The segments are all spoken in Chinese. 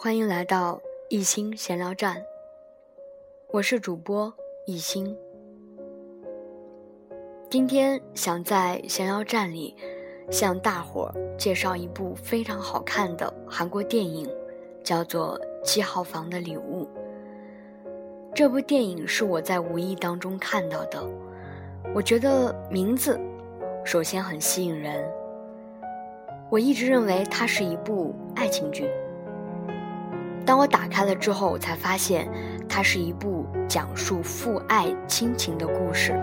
欢迎来到一心闲聊站，我是主播一心。今天想在闲聊站里向大伙儿介绍一部非常好看的韩国电影，叫做《七号房的礼物》。这部电影是我在无意当中看到的，我觉得名字首先很吸引人。我一直认为它是一部爱情剧。当我打开了之后，我才发现它是一部讲述父爱亲情的故事。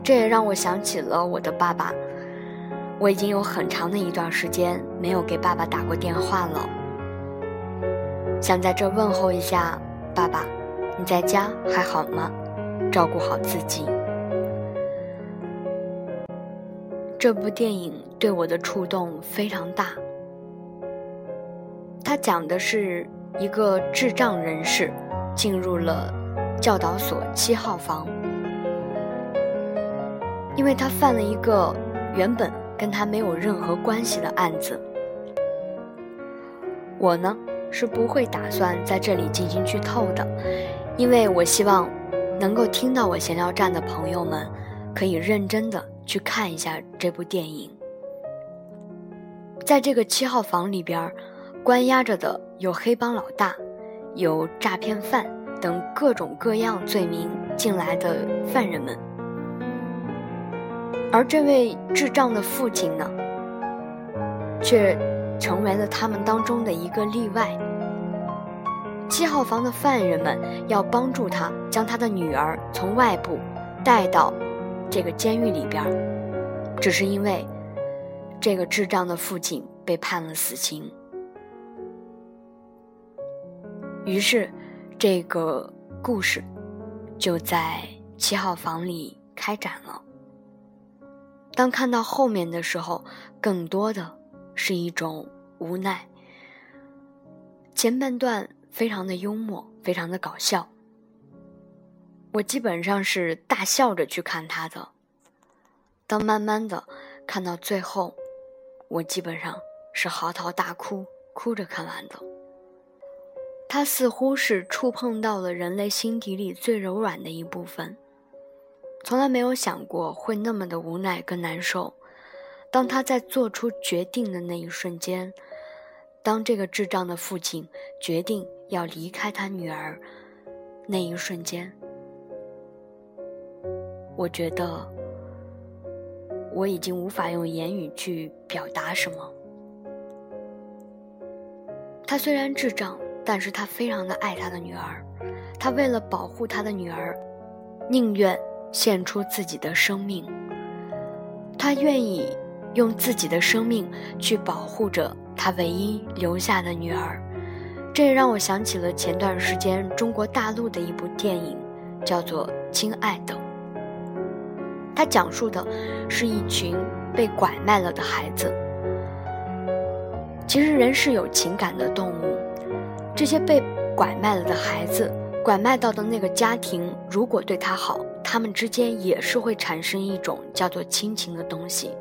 这也让我想起了我的爸爸。我已经有很长的一段时间没有给爸爸打过电话了，想在这问候一下爸爸，你在家还好吗？照顾好自己。这部电影对我的触动非常大。它讲的是一个智障人士进入了教导所七号房，因为他犯了一个原本跟他没有任何关系的案子。我呢是不会打算在这里进行剧透的，因为我希望能够听到我闲聊站的朋友们可以认真的。去看一下这部电影。在这个七号房里边，关押着的有黑帮老大，有诈骗犯等各种各样罪名进来的犯人们。而这位智障的父亲呢，却成为了他们当中的一个例外。七号房的犯人们要帮助他将他的女儿从外部带到。这个监狱里边，只是因为这个智障的父亲被判了死刑，于是这个故事就在七号房里开展了。当看到后面的时候，更多的是一种无奈。前半段非常的幽默，非常的搞笑。我基本上是大笑着去看他的。当慢慢的看到最后，我基本上是嚎啕大哭，哭着看完的。他似乎是触碰到了人类心底里最柔软的一部分。从来没有想过会那么的无奈跟难受。当他在做出决定的那一瞬间，当这个智障的父亲决定要离开他女儿那一瞬间。我觉得我已经无法用言语去表达什么。他虽然智障，但是他非常的爱他的女儿，他为了保护他的女儿，宁愿献出自己的生命。他愿意用自己的生命去保护着他唯一留下的女儿。这也让我想起了前段时间中国大陆的一部电影，叫做《亲爱的》。他讲述的是一群被拐卖了的孩子。其实人是有情感的动物，这些被拐卖了的孩子，拐卖到的那个家庭，如果对他好，他们之间也是会产生一种叫做亲情的东西。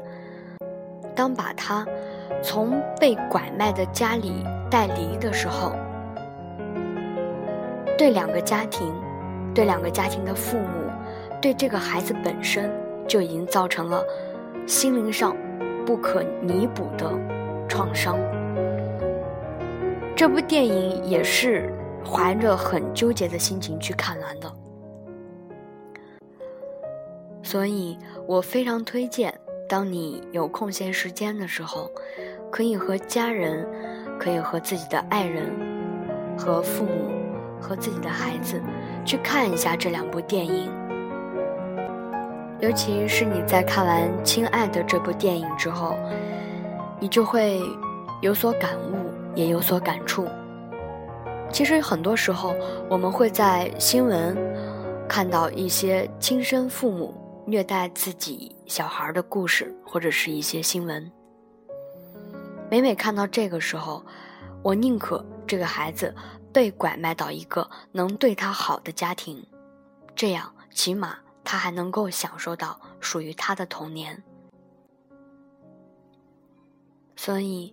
当把他从被拐卖的家里带离的时候，对两个家庭，对两个家庭的父母，对这个孩子本身。就已经造成了心灵上不可弥补的创伤。这部电影也是怀着很纠结的心情去看完的，所以我非常推荐，当你有空闲时间的时候，可以和家人，可以和自己的爱人，和父母，和自己的孩子去看一下这两部电影。尤其是你在看完《亲爱的》这部电影之后，你就会有所感悟，也有所感触。其实很多时候，我们会在新闻看到一些亲生父母虐待自己小孩的故事，或者是一些新闻。每每看到这个时候，我宁可这个孩子被拐卖到一个能对他好的家庭，这样起码。他还能够享受到属于他的童年，所以，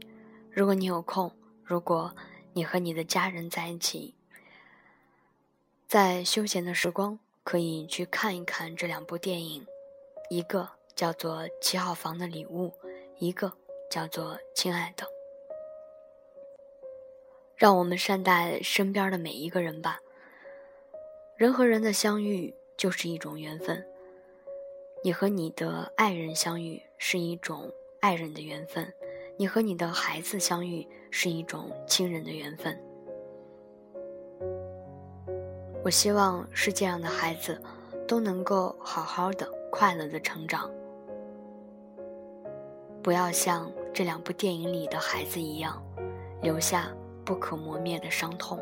如果你有空，如果你和你的家人在一起，在休闲的时光可以去看一看这两部电影，一个叫做《七号房的礼物》，一个叫做《亲爱的》。让我们善待身边的每一个人吧。人和人的相遇就是一种缘分，你和你的爱人相遇是一种爱人的缘分。你和你的孩子相遇是一种亲人的缘分。我希望世界上的孩子都能够好好的、快乐的成长，不要像这两部电影里的孩子一样，留下不可磨灭的伤痛。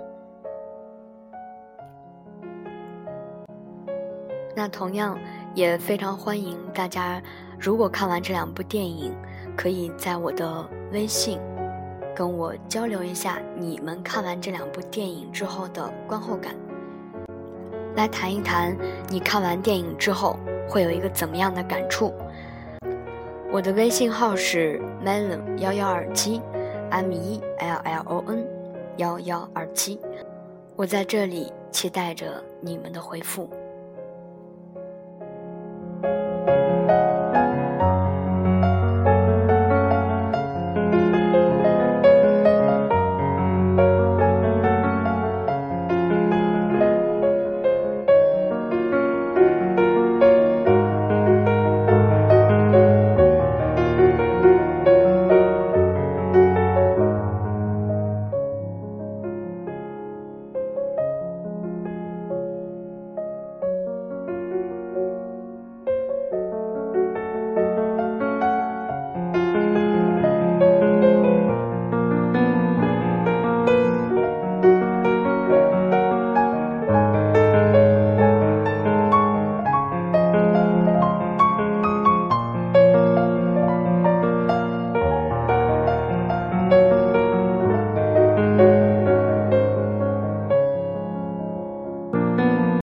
那同样也非常欢迎大家，如果看完这两部电影。可以在我的微信跟我交流一下你们看完这两部电影之后的观后感，来谈一谈你看完电影之后会有一个怎么样的感触。我的微信号是 melon 幺幺二七，m e l l o n 幺幺二七，我在这里期待着你们的回复。